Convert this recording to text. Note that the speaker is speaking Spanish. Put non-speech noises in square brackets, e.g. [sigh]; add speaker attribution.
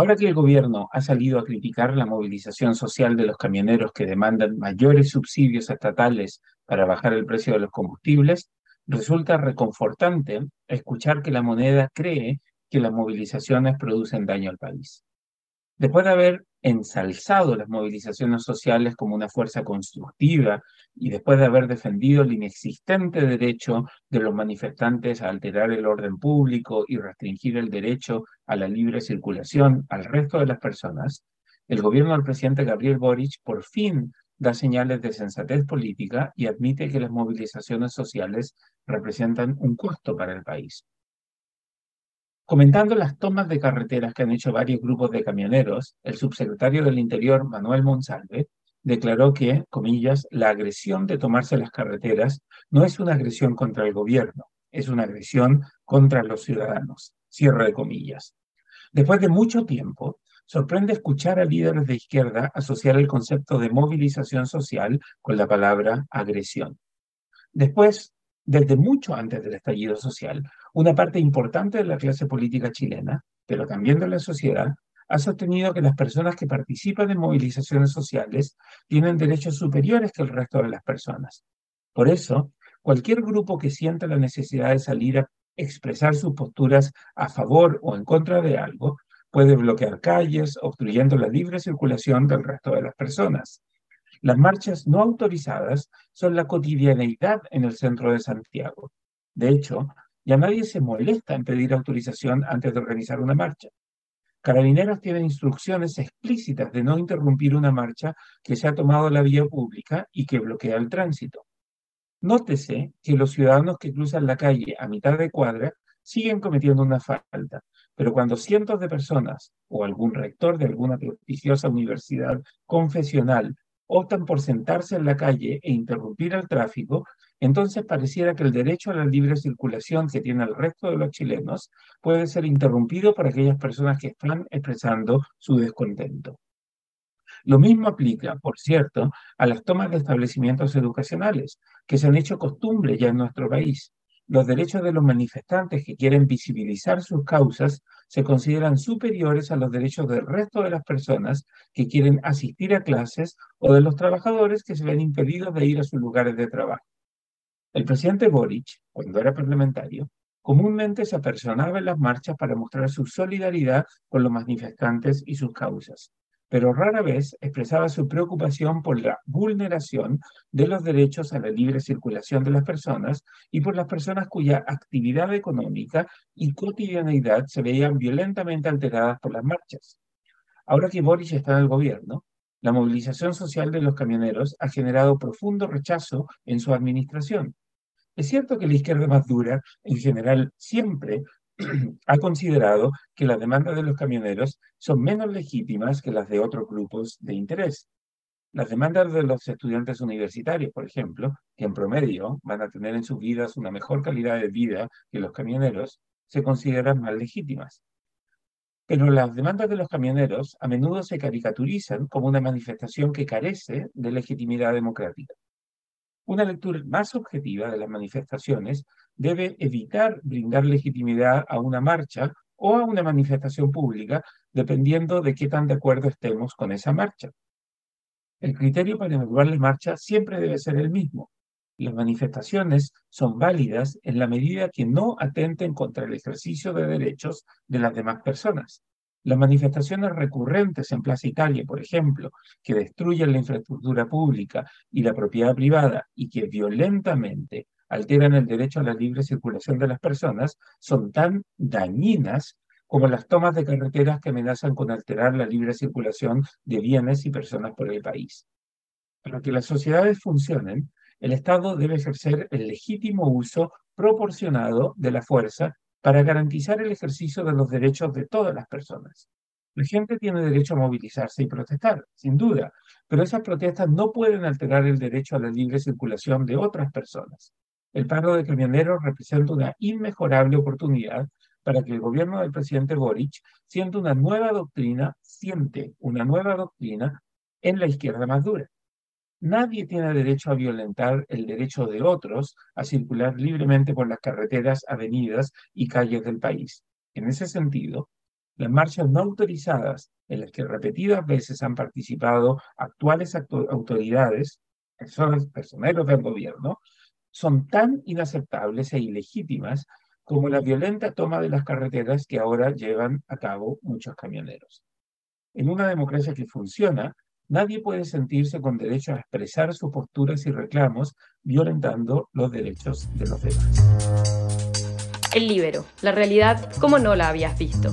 Speaker 1: Ahora que el gobierno ha salido a criticar la movilización social de los camioneros que demandan mayores subsidios estatales para bajar el precio de los combustibles, resulta reconfortante escuchar que la moneda cree que las movilizaciones producen daño al país. Después de haber ensalzado las movilizaciones sociales como una fuerza constructiva y después de haber defendido el inexistente derecho de los manifestantes a alterar el orden público y restringir el derecho a la libre circulación al resto de las personas, el gobierno del presidente Gabriel Boric por fin da señales de sensatez política y admite que las movilizaciones sociales representan un costo para el país. Comentando las tomas de carreteras que han hecho varios grupos de camioneros, el subsecretario del Interior, Manuel Monsalve, declaró que, comillas, la agresión de tomarse las carreteras no es una agresión contra el gobierno, es una agresión contra los ciudadanos. Cierre de comillas. Después de mucho tiempo, sorprende escuchar a líderes de izquierda asociar el concepto de movilización social con la palabra agresión. Después, desde mucho antes del estallido social, una parte importante de la clase política chilena, pero también de la sociedad, ha sostenido que las personas que participan en movilizaciones sociales tienen derechos superiores que el resto de las personas. Por eso, cualquier grupo que sienta la necesidad de salir a expresar sus posturas a favor o en contra de algo, puede bloquear calles, obstruyendo la libre circulación del resto de las personas. Las marchas no autorizadas son la cotidianeidad en el centro de Santiago. De hecho, ya nadie se molesta en pedir autorización antes de organizar una marcha. Carabineros tienen instrucciones explícitas de no interrumpir una marcha que se ha tomado la vía pública y que bloquea el tránsito. Nótese que los ciudadanos que cruzan la calle a mitad de cuadra siguen cometiendo una falta, pero cuando cientos de personas o algún rector de alguna prestigiosa universidad confesional optan por sentarse en la calle e interrumpir el tráfico, entonces pareciera que el derecho a la libre circulación que tiene el resto de los chilenos puede ser interrumpido por aquellas personas que están expresando su descontento. Lo mismo aplica, por cierto, a las tomas de establecimientos educacionales, que se han hecho costumbre ya en nuestro país. Los derechos de los manifestantes que quieren visibilizar sus causas se consideran superiores a los derechos del resto de las personas que quieren asistir a clases o de los trabajadores que se ven impedidos de ir a sus lugares de trabajo. El presidente Boric, cuando era parlamentario, comúnmente se apersonaba en las marchas para mostrar su solidaridad con los manifestantes y sus causas, pero rara vez expresaba su preocupación por la vulneración de los derechos a la libre circulación de las personas y por las personas cuya actividad económica y cotidianeidad se veían violentamente alteradas por las marchas. Ahora que Boric está en el gobierno, la movilización social de los camioneros ha generado profundo rechazo en su administración. Es cierto que la izquierda más dura, en general, siempre [clears throat] ha considerado que las demandas de los camioneros son menos legítimas que las de otros grupos de interés. Las demandas de los estudiantes universitarios, por ejemplo, que en promedio van a tener en sus vidas una mejor calidad de vida que los camioneros, se consideran más legítimas. Pero las demandas de los camioneros a menudo se caricaturizan como una manifestación que carece de legitimidad democrática. Una lectura más objetiva de las manifestaciones debe evitar brindar legitimidad a una marcha o a una manifestación pública, dependiendo de qué tan de acuerdo estemos con esa marcha. El criterio para evaluar la marcha siempre debe ser el mismo. Las manifestaciones son válidas en la medida que no atenten contra el ejercicio de derechos de las demás personas. Las manifestaciones recurrentes en Plaza Italia, por ejemplo, que destruyen la infraestructura pública y la propiedad privada y que violentamente alteran el derecho a la libre circulación de las personas, son tan dañinas como las tomas de carreteras que amenazan con alterar la libre circulación de bienes y personas por el país. Para que las sociedades funcionen, el Estado debe ejercer el legítimo uso proporcionado de la fuerza para garantizar el ejercicio de los derechos de todas las personas. La gente tiene derecho a movilizarse y protestar, sin duda, pero esas protestas no pueden alterar el derecho a la libre circulación de otras personas. El paro de camioneros representa una inmejorable oportunidad para que el gobierno del presidente Boric sienta una nueva doctrina, siente una nueva doctrina en la izquierda más dura. Nadie tiene derecho a violentar el derecho de otros a circular libremente por las carreteras, avenidas y calles del país. En ese sentido, Las marchas no autorizadas, en las que repetidas veces han participado actuales autoridades, personas, personeros del gobierno, son tan inaceptables e ilegítimas como la violenta toma de las carreteras que ahora llevan a cabo muchos camioneros. En una democracia que funciona, nadie puede sentirse con derecho a expresar sus posturas y reclamos violentando los derechos de los demás.
Speaker 2: El libero, la realidad como no la habías visto.